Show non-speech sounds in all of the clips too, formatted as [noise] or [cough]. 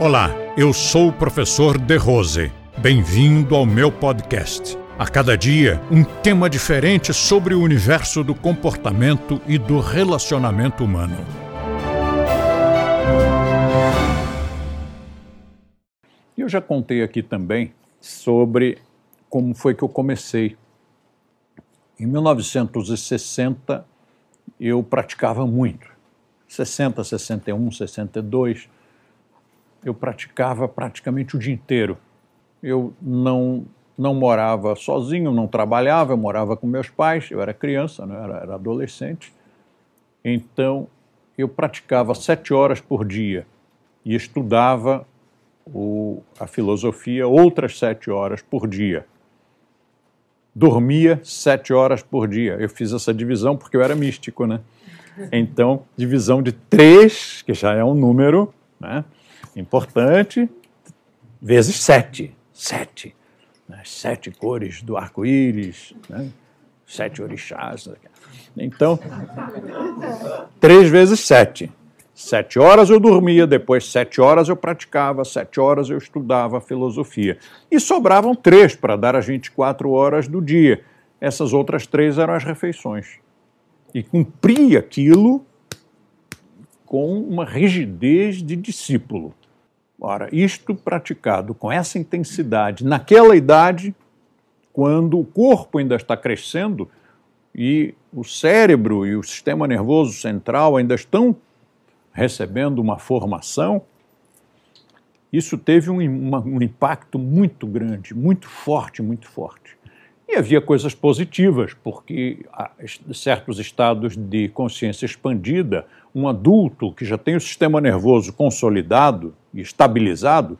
Olá, eu sou o professor De Rose. Bem-vindo ao meu podcast. A cada dia, um tema diferente sobre o universo do comportamento e do relacionamento humano. Eu já contei aqui também sobre como foi que eu comecei. Em 1960, eu praticava muito. 60, 61, 62, eu praticava praticamente o dia inteiro. Eu não, não morava sozinho, não trabalhava, eu morava com meus pais, eu era criança, né? era, era adolescente. Então, eu praticava sete horas por dia e estudava o, a filosofia outras sete horas por dia. Dormia sete horas por dia. Eu fiz essa divisão porque eu era místico, né? Então, divisão de três, que já é um número né, importante, vezes sete. Sete. Né, sete cores do arco-íris, né, sete orixás. Então, três vezes sete. Sete horas eu dormia, depois sete horas eu praticava, sete horas eu estudava filosofia. E sobravam três para dar as 24 horas do dia. Essas outras três eram as refeições e cumpria aquilo com uma rigidez de discípulo. Ora, isto praticado com essa intensidade naquela idade, quando o corpo ainda está crescendo e o cérebro e o sistema nervoso central ainda estão recebendo uma formação, isso teve um, uma, um impacto muito grande, muito forte, muito forte. E havia coisas positivas, porque certos estados de consciência expandida, um adulto que já tem o sistema nervoso consolidado e estabilizado,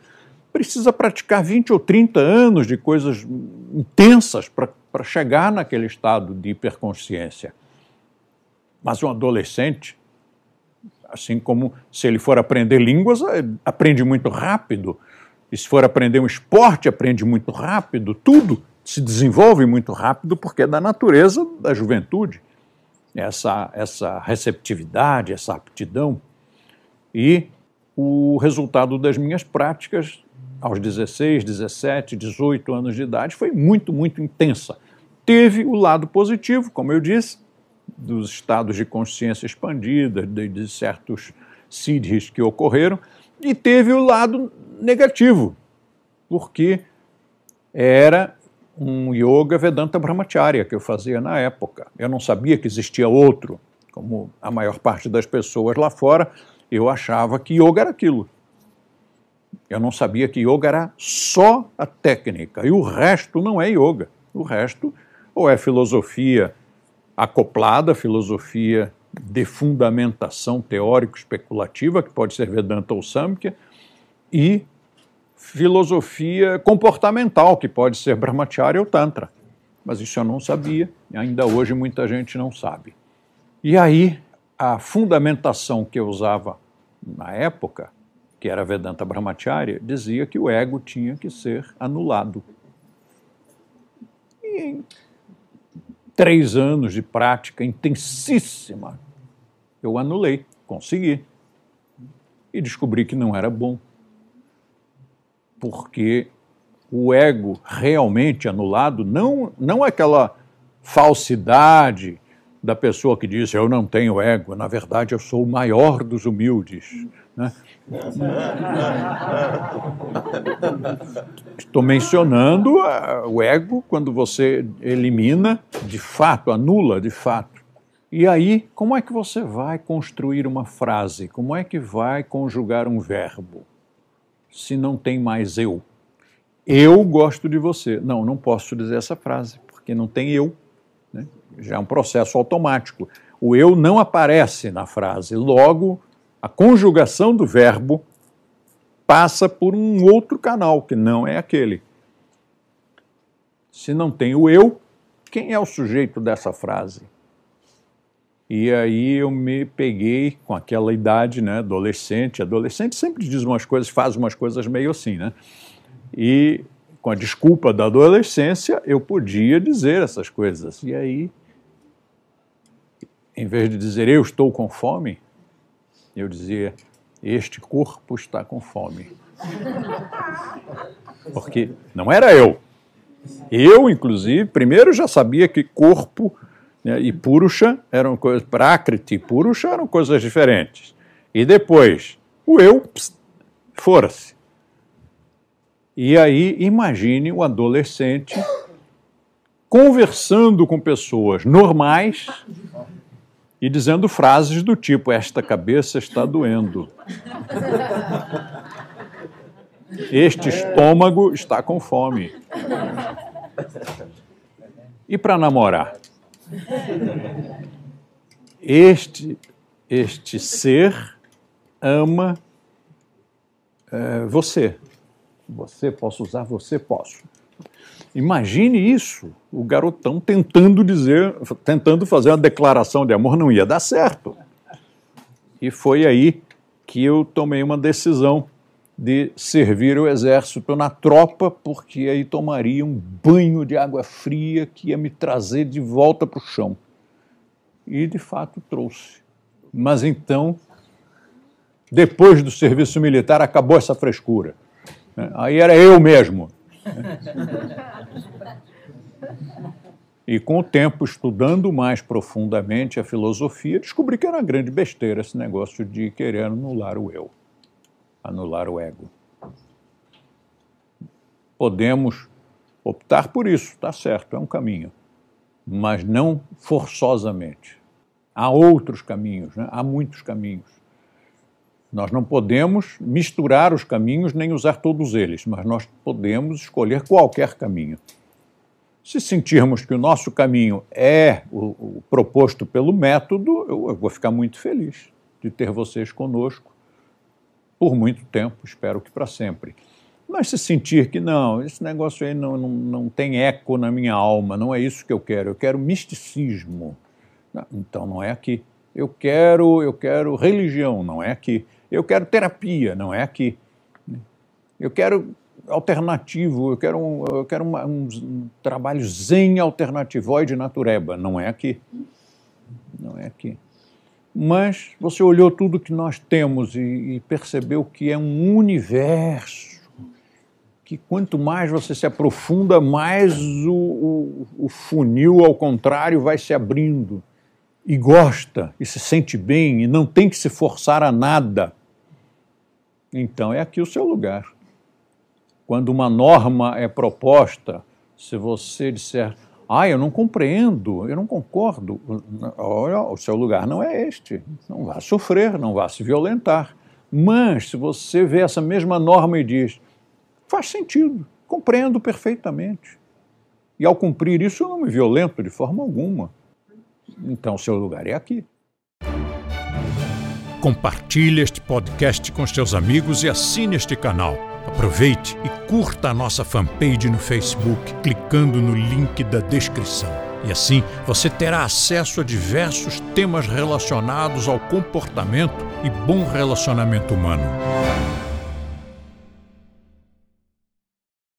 precisa praticar 20 ou 30 anos de coisas intensas para chegar naquele estado de hiperconsciência. Mas um adolescente, assim como se ele for aprender línguas, eh, aprende muito rápido, e se for aprender um esporte, aprende muito rápido, tudo se desenvolve muito rápido porque é da natureza da juventude, essa, essa receptividade, essa aptidão. E o resultado das minhas práticas aos 16, 17, 18 anos de idade foi muito, muito intensa. Teve o lado positivo, como eu disse, dos estados de consciência expandida, de, de certos siddhis que ocorreram, e teve o lado negativo, porque era um yoga Vedanta Brahmacharya que eu fazia na época. Eu não sabia que existia outro, como a maior parte das pessoas lá fora, eu achava que yoga era aquilo. Eu não sabia que yoga era só a técnica e o resto não é yoga. O resto ou é filosofia acoplada, filosofia de fundamentação teórico-especulativa, que pode ser Vedanta ou Samkhya, e filosofia comportamental, que pode ser Brahmacharya ou Tantra. Mas isso eu não sabia, e ainda hoje muita gente não sabe. E aí, a fundamentação que eu usava na época, que era Vedanta Brahmacharya, dizia que o ego tinha que ser anulado. E em três anos de prática intensíssima, eu anulei, consegui. E descobri que não era bom porque o ego realmente anulado não, não é aquela falsidade da pessoa que diz eu não tenho ego, na verdade eu sou o maior dos humildes. Né? [laughs] Estou mencionando o ego quando você elimina de fato, anula de fato. E aí, como é que você vai construir uma frase? Como é que vai conjugar um verbo? Se não tem mais eu? Eu gosto de você. Não, não posso dizer essa frase, porque não tem eu. Né? Já é um processo automático. O eu não aparece na frase. Logo, a conjugação do verbo passa por um outro canal, que não é aquele. Se não tem o eu, quem é o sujeito dessa frase? E aí eu me peguei com aquela idade, né, adolescente. Adolescente sempre diz umas coisas, faz umas coisas meio assim, né? E com a desculpa da adolescência, eu podia dizer essas coisas. E aí, em vez de dizer eu estou com fome, eu dizia Este corpo está com fome. Porque não era eu. Eu, inclusive, primeiro já sabia que corpo né, e Purusha eram coisas, Prakriti e Purusha eram coisas diferentes. E depois, o eu, fora-se. E aí, imagine o adolescente conversando com pessoas normais e dizendo frases do tipo: Esta cabeça está doendo. Este estômago está com fome. E para namorar? Este, este ser ama é, você. Você, posso usar você? Posso. Imagine isso, o garotão tentando dizer, tentando fazer uma declaração de amor, não ia dar certo. E foi aí que eu tomei uma decisão de servir o exército na tropa, porque aí tomaria um banho de água fria que ia me trazer de volta para o chão. E de fato trouxe. Mas então, depois do serviço militar, acabou essa frescura. Aí era eu mesmo. [laughs] E com o tempo, estudando mais profundamente a filosofia, descobri que era uma grande besteira esse negócio de querer anular o eu anular o ego. Podemos optar por isso, está certo, é um caminho, mas não forçosamente. Há outros caminhos, né? há muitos caminhos. Nós não podemos misturar os caminhos nem usar todos eles, mas nós podemos escolher qualquer caminho. Se sentirmos que o nosso caminho é o, o proposto pelo método, eu, eu vou ficar muito feliz de ter vocês conosco por muito tempo, espero que para sempre. Mas se sentir que não, esse negócio aí não, não, não tem eco na minha alma, não é isso que eu quero, eu quero misticismo. Então não é aqui. Eu quero, eu quero religião, não é aqui. Eu quero terapia, não é aqui. Eu quero alternativo, eu quero um, eu quero uma, um, um trabalho zen alternativoide natureba, não é aqui. Não é aqui mas você olhou tudo que nós temos e, e percebeu que é um universo que quanto mais você se aprofunda, mais o, o, o, funil, ao contrário, vai se abrindo. E gosta, e se sente bem, e não tem que se forçar a nada. Então é aqui o seu lugar. Quando uma norma é proposta, se você disser, ah, eu não compreendo, eu não concordo. Olha, o seu lugar não é este. Não vá sofrer, não vá se violentar. Mas se você vê essa mesma norma e diz, faz sentido, compreendo perfeitamente. E ao cumprir isso, eu não me violento de forma alguma. Então, seu lugar é aqui. Compartilhe este podcast com seus amigos e assine este canal. Aproveite e curta a nossa fanpage no Facebook, clicando no link da descrição. E assim você terá acesso a diversos temas relacionados ao comportamento e bom relacionamento humano.